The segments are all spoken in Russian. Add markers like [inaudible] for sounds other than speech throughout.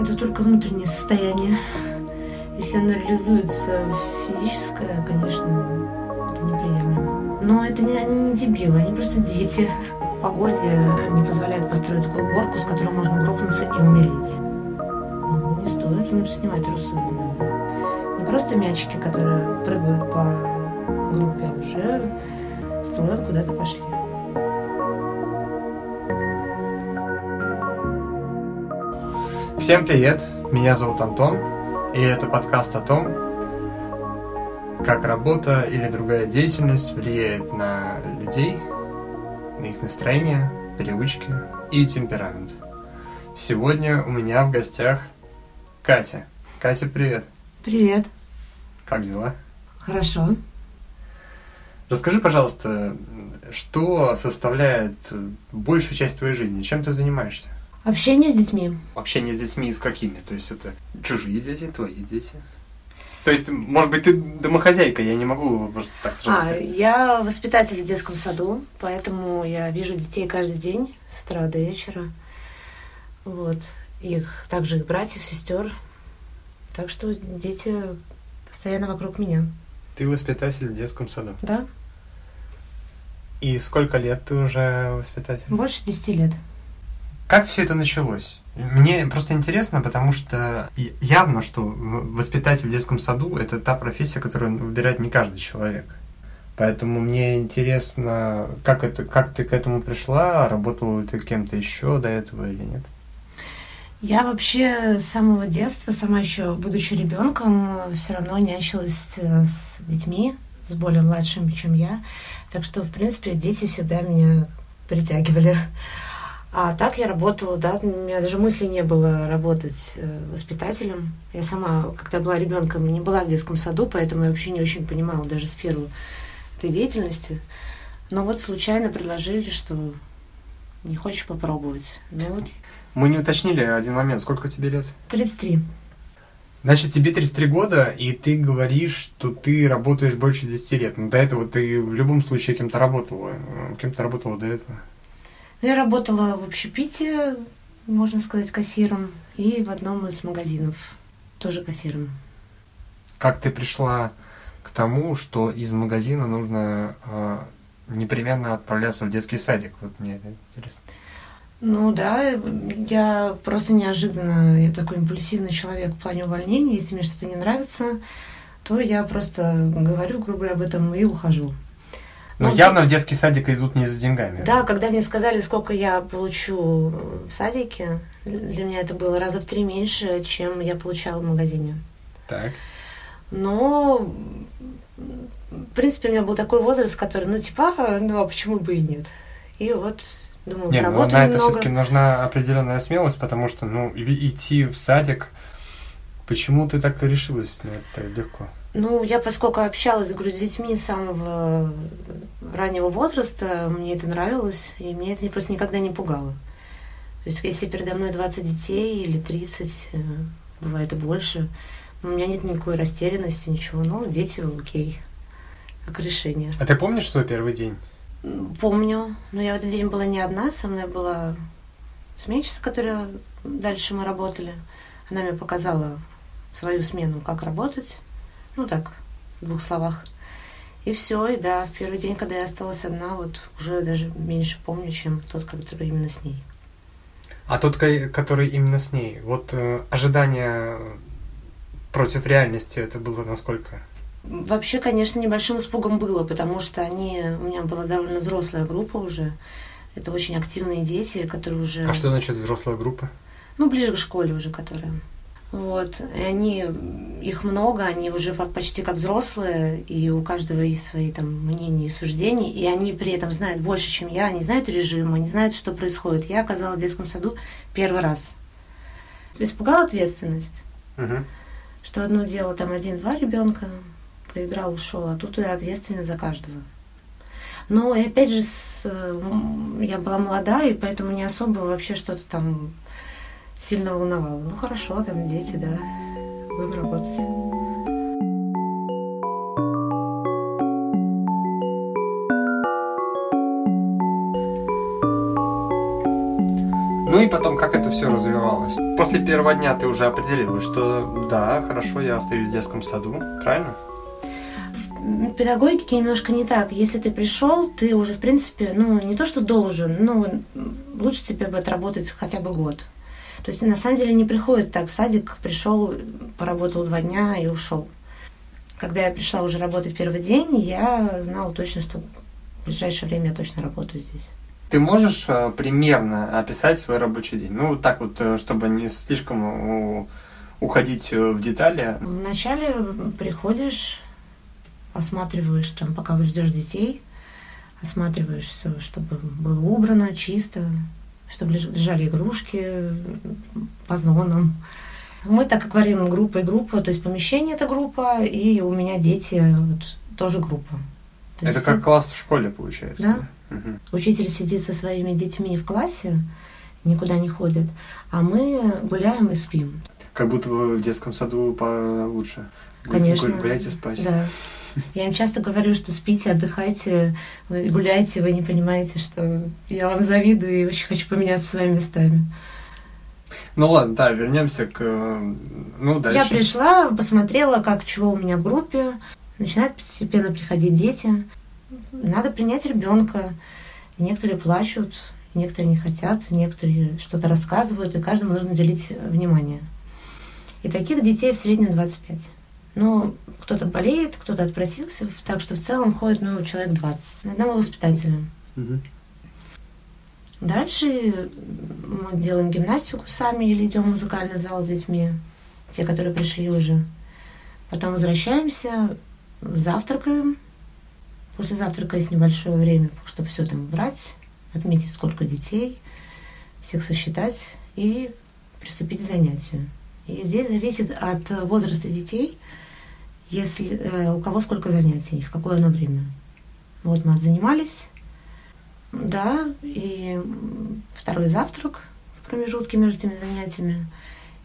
Это только внутреннее состояние. Если оно реализуется физическое, конечно, это неприемлемо. Но это не, они не дебилы, они просто дети. В погоде не позволяют построить такую горку, с которой можно грохнуться и умереть. Ну, не стоит ну, снимать трусы. Да. Не просто мячики, которые прыгают по группе, а уже строем куда-то пошли. Всем привет, меня зовут Антон, и это подкаст о том, как работа или другая деятельность влияет на людей, на их настроение, привычки и темперамент. Сегодня у меня в гостях Катя. Катя, привет. Привет. Как дела? Хорошо. Расскажи, пожалуйста, что составляет большую часть твоей жизни? Чем ты занимаешься? Общение с детьми. Общение с детьми с какими? То есть это чужие дети, твои дети? То есть, может быть, ты домохозяйка, я не могу просто так сразу А, сказать. я воспитатель в детском саду, поэтому я вижу детей каждый день с утра до вечера. Вот. Их также их братьев, сестер. Так что дети постоянно вокруг меня. Ты воспитатель в детском саду. Да? И сколько лет ты уже воспитатель? Больше 10 лет. Как все это началось? Мне просто интересно, потому что явно, что воспитатель в детском саду – это та профессия, которую выбирает не каждый человек. Поэтому мне интересно, как, это, как ты к этому пришла, работала ли ты кем-то еще до этого или нет? Я вообще с самого детства, сама еще будучи ребенком, все равно нянчилась с детьми, с более младшими, чем я. Так что, в принципе, дети всегда меня притягивали. А так я работала, да, у меня даже мысли не было работать э, воспитателем. Я сама, когда была ребенком, не была в детском саду, поэтому я вообще не очень понимала даже сферу этой деятельности. Но вот случайно предложили, что не хочешь попробовать. Ну вот. Мы не уточнили один момент. Сколько тебе лет? 33. Значит, тебе 33 года, и ты говоришь, что ты работаешь больше 10 лет. Но до этого ты в любом случае кем-то работала. Кем то работала до этого? Я работала в общепите, можно сказать, кассиром, и в одном из магазинов тоже кассиром. Как ты пришла к тому, что из магазина нужно э, непременно отправляться в детский садик? Вот мне это интересно. Ну да, я просто неожиданно, я такой импульсивный человек в плане увольнения. Если мне что-то не нравится, то я просто говорю, грубо об этом и ухожу. Но ну, явно в детский садик идут не за деньгами. Да, когда мне сказали, сколько я получу в садике, для меня это было раза в три меньше, чем я получала в магазине. Так. Но, в принципе, у меня был такой возраст, который, ну, типа, ну, а почему бы и нет? И вот, думаю, нет, поработаю ну, на это все-таки нужна определенная смелость, потому что, ну, идти в садик, почему ты так решилась на это так легко? Ну, я поскольку общалась, с детьми с самого раннего возраста, мне это нравилось, и мне это просто никогда не пугало. То есть, если передо мной 20 детей или 30, бывает и больше, у меня нет никакой растерянности, ничего. Ну, дети, окей, как решение. А ты помнишь свой первый день? Помню. Но я в этот день была не одна, со мной была сменщица, которая дальше мы работали. Она мне показала свою смену, как работать. Ну так, в двух словах. И все, и да, в первый день, когда я осталась одна, вот уже даже меньше помню, чем тот, который именно с ней. А тот, который именно с ней, вот э, ожидание против реальности, это было насколько? Вообще, конечно, небольшим испугом было, потому что они, у меня была довольно взрослая группа уже. Это очень активные дети, которые уже... А что значит взрослая группа? Ну, ближе к школе уже, которая. Вот. И они, их много, они уже почти как взрослые, и у каждого есть свои там мнения и суждения, и они при этом знают больше, чем я, они знают режим, они знают, что происходит. Я оказалась в детском саду первый раз. Испугала ответственность, угу. что одно дело там один-два ребенка, поиграл, ушел, а тут я ответственность за каждого. Но и опять же, с, я была молода, и поэтому не особо вообще что-то там сильно волновало. Ну хорошо, там дети, да, будем работать. Ну и потом, как это все развивалось? После первого дня ты уже определилась, что да, хорошо, я остаюсь в детском саду, правильно? В педагогике немножко не так. Если ты пришел, ты уже, в принципе, ну, не то что должен, но лучше тебе бы отработать хотя бы год. То есть, на самом деле, не приходит так в садик, пришел, поработал два дня и ушел. Когда я пришла уже работать первый день, я знала точно, что в ближайшее время я точно работаю здесь. Ты можешь э, примерно описать свой рабочий день? Ну, так вот, э, чтобы не слишком уходить э, в детали. Вначале приходишь, осматриваешь там, пока вы ждешь детей, осматриваешь все, чтобы было убрано, чисто, чтобы лежали игрушки по зонам. Мы так как говорим группа и группа, то есть помещение это группа, и у меня дети вот, тоже группа. То это как класс в школе получается? Да. Угу. Учитель сидит со своими детьми в классе, никуда не ходит, а мы гуляем и спим. Как будто бы в детском саду получше. Конечно. Гуляйте спать. Да. Я им часто говорю, что спите, отдыхайте, вы гуляйте, вы не понимаете, что я вам завидую и очень хочу поменяться с вами местами. Ну ладно, да, вернемся к... Ну, дальше. Я пришла, посмотрела, как чего у меня в группе. Начинают постепенно приходить дети. Надо принять ребенка. Некоторые плачут, некоторые не хотят, некоторые что-то рассказывают, и каждому нужно уделить внимание. И таких детей в среднем 25. Ну, кто-то болеет, кто-то отпросился, так что в целом ходит ну, человек 20 на одного воспитателя. Угу. Дальше мы делаем гимнастику сами или идем в музыкальный зал с детьми, те, которые пришли уже. Потом возвращаемся, завтракаем. После завтрака есть небольшое время, чтобы все там убрать, отметить, сколько детей, всех сосчитать и приступить к занятию. И здесь зависит от возраста детей, если э, у кого сколько занятий, в какое оно время. Вот мы отзанимались, да, и второй завтрак в промежутке между этими занятиями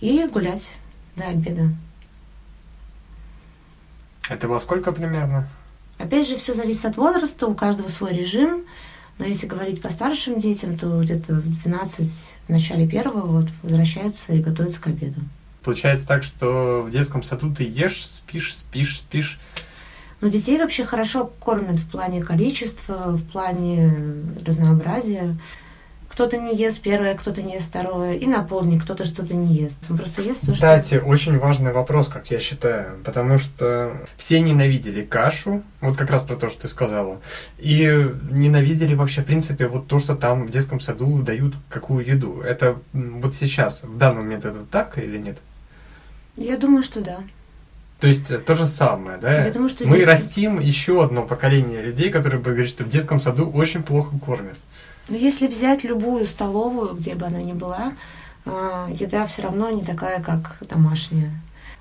и гулять до обеда. Это во сколько примерно? Опять же, все зависит от возраста, у каждого свой режим. Но если говорить по старшим детям, то где-то в 12, в начале первого вот, возвращаются и готовятся к обеду. Получается так, что в детском саду ты ешь, спишь, спишь, спишь. Ну, детей вообще хорошо кормят в плане количества, в плане разнообразия. Кто-то не ест первое, кто-то не ест второе, и на полдник кто-то что-то не ест. Он просто ест то, что... Кстати, очень важный вопрос, как я считаю, потому что все ненавидели кашу, вот как раз про то, что ты сказала, и ненавидели вообще, в принципе, вот то, что там в детском саду дают какую еду. Это вот сейчас, в данный момент это так или нет? Я думаю, что да. То есть э, то же самое, да? Я думаю, что Мы дети... растим еще одно поколение людей, которые будут говорить, что в детском саду очень плохо кормят. Но если взять любую столовую, где бы она ни была, э, еда все равно не такая, как домашняя.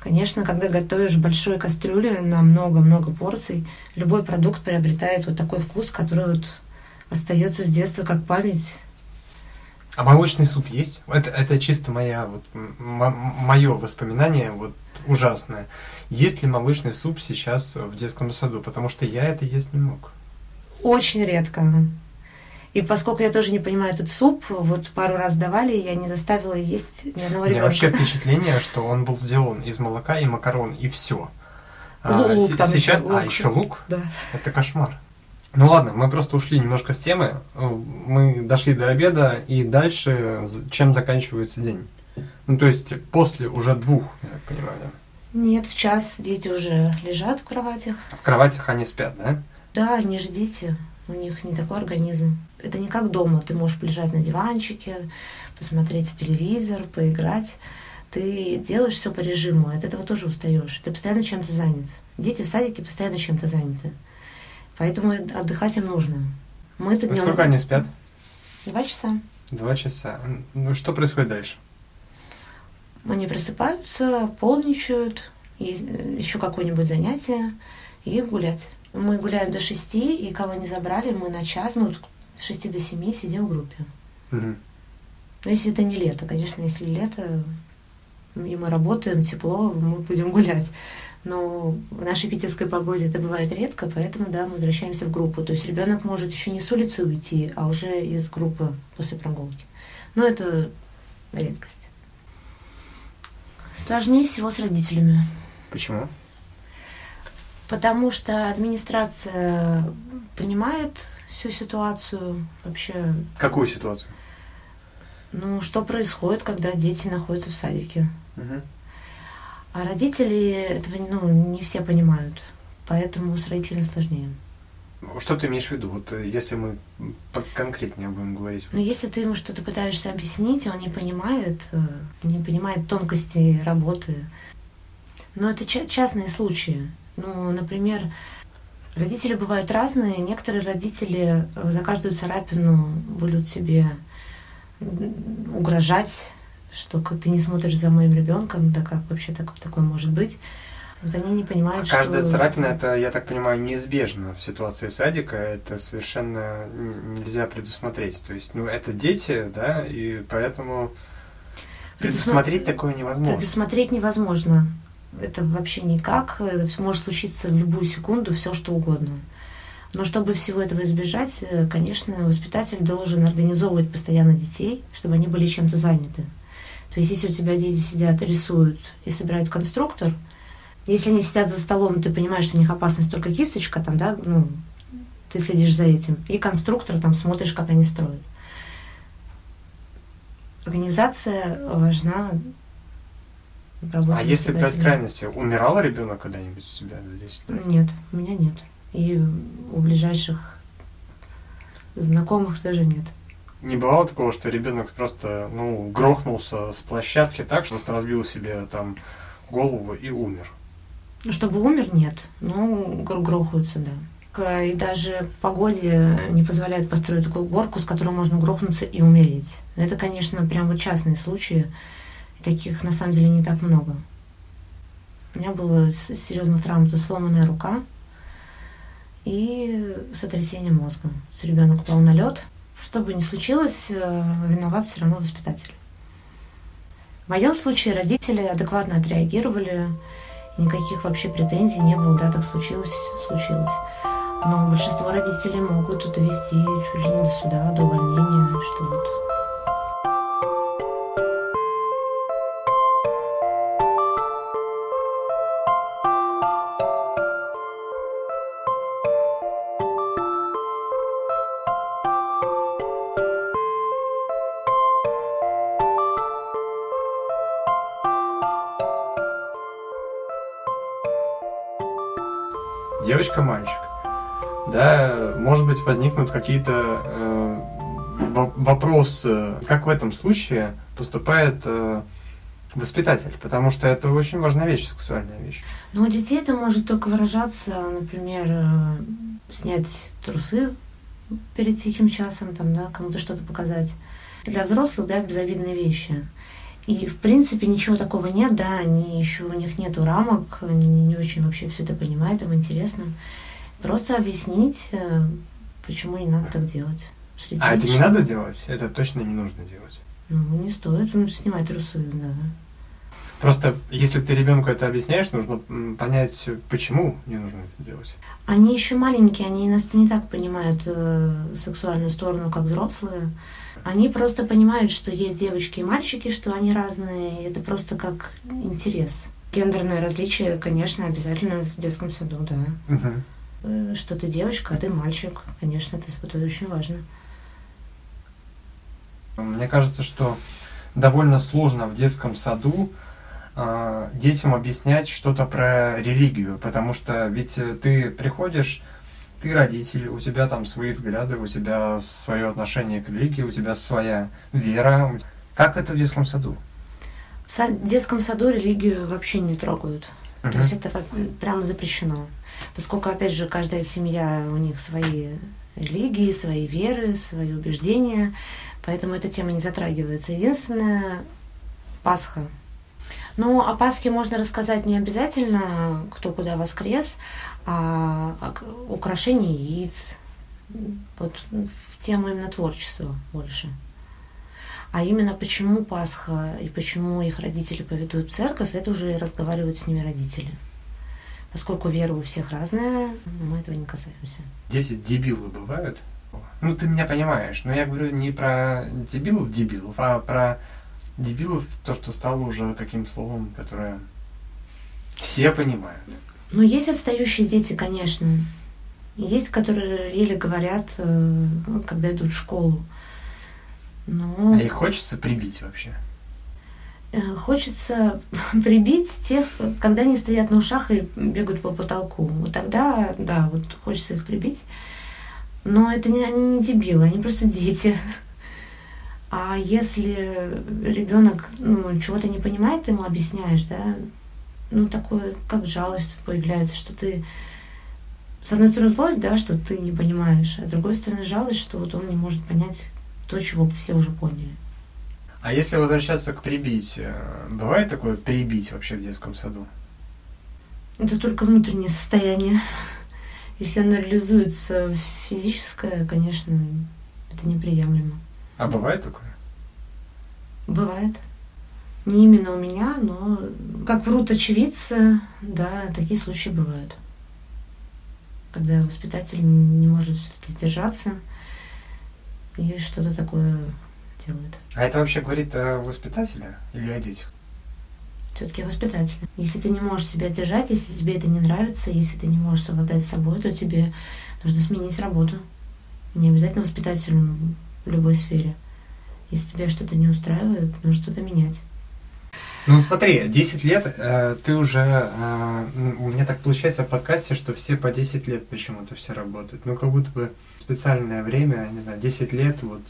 Конечно, когда готовишь в большой кастрюле на много-много порций, любой продукт приобретает вот такой вкус, который вот остается с детства как память. А молочный суп есть? Это, это чисто моя, вот, мое воспоминание вот, ужасное. Есть ли молочный суп сейчас в детском саду? Потому что я это есть не мог. Очень редко. И поскольку я тоже не понимаю этот суп, вот пару раз давали, я не заставила есть ни одного ребенка. У меня вообще впечатление, что он был сделан из молока и макарон, и все. Ну, лук, а, там сейчас... еще лук. А, еще лук? Да. Это кошмар. Ну ладно, мы просто ушли немножко с темы. Мы дошли до обеда, и дальше чем заканчивается день? Ну, то есть после уже двух, я так понимаю, да? Нет, в час дети уже лежат в кроватях. В кроватях они спят, да? Да, они же дети. У них не такой организм. Это не как дома. Ты можешь полежать на диванчике, посмотреть телевизор, поиграть. Ты делаешь все по режиму, от этого тоже устаешь. Ты постоянно чем-то занят. Дети в садике постоянно чем-то заняты. Поэтому отдыхать им нужно. Мы тут днем... Сколько они спят? Два часа. Два часа. Ну, что происходит дальше? Они просыпаются, полничают, еще какое-нибудь занятие и гулять. Мы гуляем до шести, и кого не забрали, мы на час, мы вот с шести до семи сидим в группе. Угу. Но если это не лето, конечно, если лето, и мы работаем, тепло, мы будем гулять. Но в нашей питерской погоде это бывает редко, поэтому, да, мы возвращаемся в группу. То есть ребенок может еще не с улицы уйти, а уже из группы после прогулки. Но это редкость. Сложнее всего с родителями. Почему? Потому что администрация понимает всю ситуацию вообще. Какую ситуацию? Ну, что происходит, когда дети находятся в садике. Угу. А родители этого ну, не все понимают. Поэтому с родителями сложнее. Что ты имеешь в виду, вот э, если мы конкретнее будем говорить? Ну, если ты ему что-то пытаешься объяснить, он не понимает, э, не понимает тонкости работы. Но это частные случаи. Ну, например, родители бывают разные. Некоторые родители за каждую царапину будут себе угрожать, что ты не смотришь за моим ребенком, да как вообще так, такое может быть. Вот они не понимают, а каждая что... царапина, это, я так понимаю, неизбежно в ситуации садика, это совершенно нельзя предусмотреть. То есть, ну, это дети, да, и поэтому предусмотреть такое невозможно. Предусмотреть невозможно. Это вообще никак. Это может случиться в любую секунду, все что угодно. Но чтобы всего этого избежать, э, конечно, воспитатель должен организовывать постоянно детей, чтобы они были чем-то заняты. То есть, если у тебя дети сидят, рисуют и собирают конструктор, если они сидят за столом, ты понимаешь, что у них опасность только кисточка, там, да, ну, ты следишь за этим. И конструктор, там, смотришь, как они строят. Организация важна а если брать крайности, умирал ребенок когда-нибудь у себя за 10 лет? Нет, у меня нет. И у ближайших знакомых тоже нет. Не бывало такого, что ребенок просто, ну, грохнулся с площадки так, что разбил себе там голову и умер? Ну, чтобы умер, нет. Ну, грохаются, да. И даже погоде не позволяет построить такую горку, с которой можно грохнуться и умереть. Это, конечно, прям вот частные случаи. И таких на самом деле не так много. У меня была серьезная травма, это сломанная рука и сотрясение мозга. Ребенок упал на лед. Что бы ни случилось, э, виноват все равно воспитатель. В моем случае родители адекватно отреагировали, никаких вообще претензий не было, да, так случилось, случилось. Но большинство родителей могут довести чуть ли не до суда, до увольнения, что вот девочка-мальчик, да, может быть, возникнут какие-то э, вопросы, как в этом случае поступает э, воспитатель, потому что это очень важная вещь, сексуальная вещь. Ну, у детей это может только выражаться, например, э, снять трусы перед тихим часом, там, да, кому-то что-то показать. Для взрослых, да, безобидные вещи. И, в принципе, ничего такого нет, да, они еще, у них нету рамок, они не очень вообще все это понимают, им интересно. Просто объяснить, э, почему не надо так делать. Следить, а это не надо делать? Это точно не нужно делать? Ну, не стоит снимать трусы, да. Просто если ты ребенку это объясняешь, нужно понять, почему не нужно это делать. Они еще маленькие, они не так понимают э, сексуальную сторону, как взрослые. Они просто понимают, что есть девочки и мальчики, что они разные. Это просто как интерес. Гендерное различие, конечно, обязательно в детском саду, да. Угу. Что ты девочка, а ты мальчик. Конечно, это, это очень важно. Мне кажется, что довольно сложно в детском саду э, детям объяснять что-то про религию, потому что ведь ты приходишь ты родитель, у тебя там свои взгляды, у тебя свое отношение к религии, у тебя своя вера. Как это в детском саду? В детском саду религию вообще не трогают. Uh-huh. То есть это прямо запрещено. Поскольку, опять же, каждая семья, у них свои религии, свои веры, свои убеждения, поэтому эта тема не затрагивается. Единственное, Пасха. Ну, о Пасхе можно рассказать не обязательно, кто куда воскрес, а, а украшение яиц, вот в тему именно творчества больше. А именно почему Пасха и почему их родители поведут в церковь, это уже разговаривают с ними родители. Поскольку вера у всех разная, мы этого не касаемся. Дети дебилы бывают? Ну, ты меня понимаешь, но я говорю не про дебилов-дебилов, а про дебилов, то, что стало уже таким словом, которое все понимают. Ну, есть отстающие дети, конечно. Есть, которые еле говорят, э, когда идут в школу. Но... А их хочется прибить вообще? Э, хочется [laughs] прибить тех, когда они стоят на ушах и бегают по потолку. Вот тогда, да, вот хочется их прибить. Но это не, они не дебилы, они просто дети. А если ребенок ну, чего-то не понимает, ты ему объясняешь, да, ну, такое, как жалость появляется, что ты с одной стороны злость, да, что ты не понимаешь, а с другой стороны жалость, что вот он не может понять то, чего все уже поняли. А если возвращаться к прибить, бывает такое прибить вообще в детском саду? Это только внутреннее состояние. Если оно реализуется физическое, конечно, это неприемлемо. А бывает такое? Бывает. Не именно у меня, но как врут очевидцы, да, такие случаи бывают. Когда воспитатель не может все-таки сдержаться и что-то такое делает. А это вообще говорит о воспитателе или о детях? Все-таки воспитатель. Если ты не можешь себя держать, если тебе это не нравится, если ты не можешь совладать с собой, то тебе нужно сменить работу. Не обязательно воспитателем в любой сфере. Если тебя что-то не устраивает, нужно что-то менять. Ну смотри, 10 лет э, ты уже, э, у меня так получается в подкасте, что все по 10 лет почему-то все работают. Ну как будто бы специальное время, не знаю, 10 лет, вот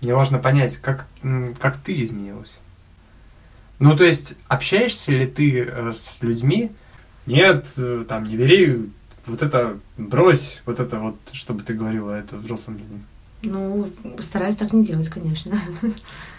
мне важно понять, как, как ты изменилась. Ну то есть общаешься ли ты э, с людьми? Нет, э, там не бери, вот это брось, вот это вот, чтобы ты говорила, это взрослым людям. Ну, стараюсь так не делать, конечно. [laughs]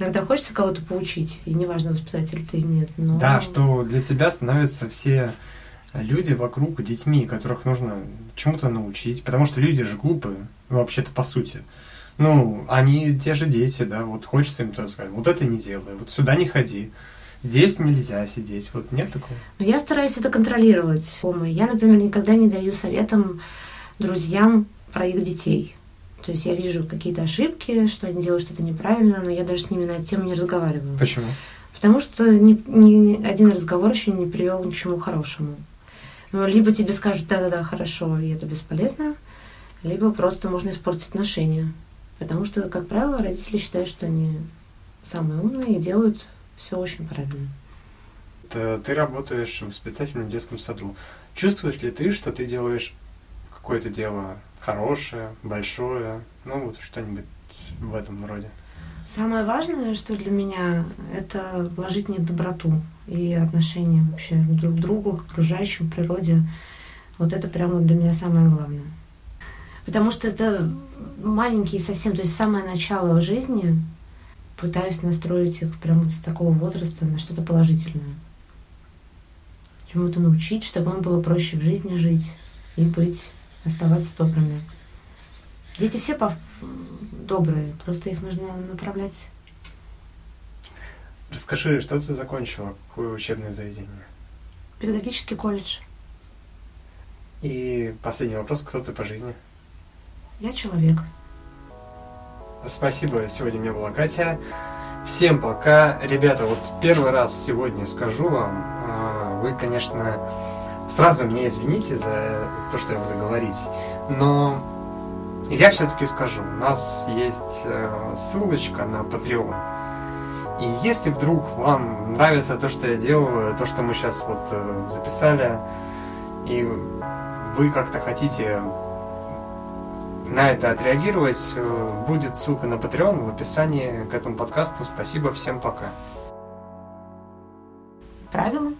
Иногда хочется кого-то поучить, и неважно, воспитатель ты или нет. Но... Да, что для тебя становятся все люди вокруг детьми, которых нужно чему-то научить, потому что люди же глупые, вообще-то по сути. Ну, они те же дети, да, вот хочется им сказать, вот это не делай, вот сюда не ходи, здесь нельзя сидеть, вот нет такого. Но я стараюсь это контролировать. Я, например, никогда не даю советам друзьям про их детей. То есть я вижу какие-то ошибки, что они делают что-то неправильно, но я даже с ними на эту тему не разговариваю. Почему? Потому что ни, ни один разговор еще не привел ни к чему хорошему. Ну, либо тебе скажут да-да-да, хорошо, и это бесполезно, либо просто можно испортить отношения. Потому что, как правило, родители считают, что они самые умные и делают все очень правильно. Ты работаешь воспитателем в детском саду. Чувствуешь ли ты, что ты делаешь какое-то дело хорошее, большое, ну вот что-нибудь в этом роде. Самое важное, что для меня, это вложить них доброту и отношения вообще друг к другу, к окружающим, природе. Вот это прямо для меня самое главное. Потому что это маленькие совсем, то есть самое начало жизни, пытаюсь настроить их прямо с такого возраста на что-то положительное. Чему-то научить, чтобы им было проще в жизни жить и быть оставаться добрыми. Дети все добрые, просто их нужно направлять. Расскажи, что ты закончила, какое учебное заведение? Педагогический колледж. И последний вопрос, кто ты по жизни? Я человек. Спасибо, сегодня у меня была Катя. Всем пока. Ребята, вот первый раз сегодня скажу вам, а, вы, конечно, Сразу меня извините за то, что я буду говорить, но я все-таки скажу, у нас есть э, ссылочка на Patreon. И если вдруг вам нравится то, что я делаю, то, что мы сейчас вот э, записали, и вы как-то хотите на это отреагировать, э, будет ссылка на Patreon в описании к этому подкасту. Спасибо, всем пока. Правила